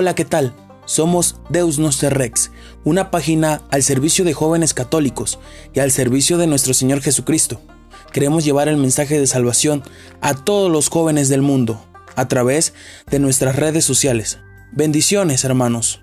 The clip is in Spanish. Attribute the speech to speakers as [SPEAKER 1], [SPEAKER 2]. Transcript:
[SPEAKER 1] Hola, ¿qué tal? Somos Deus Noster Rex, una página al servicio de jóvenes católicos y al servicio de nuestro Señor Jesucristo. Queremos llevar el mensaje de salvación a todos los jóvenes del mundo a través de nuestras redes sociales. Bendiciones, hermanos.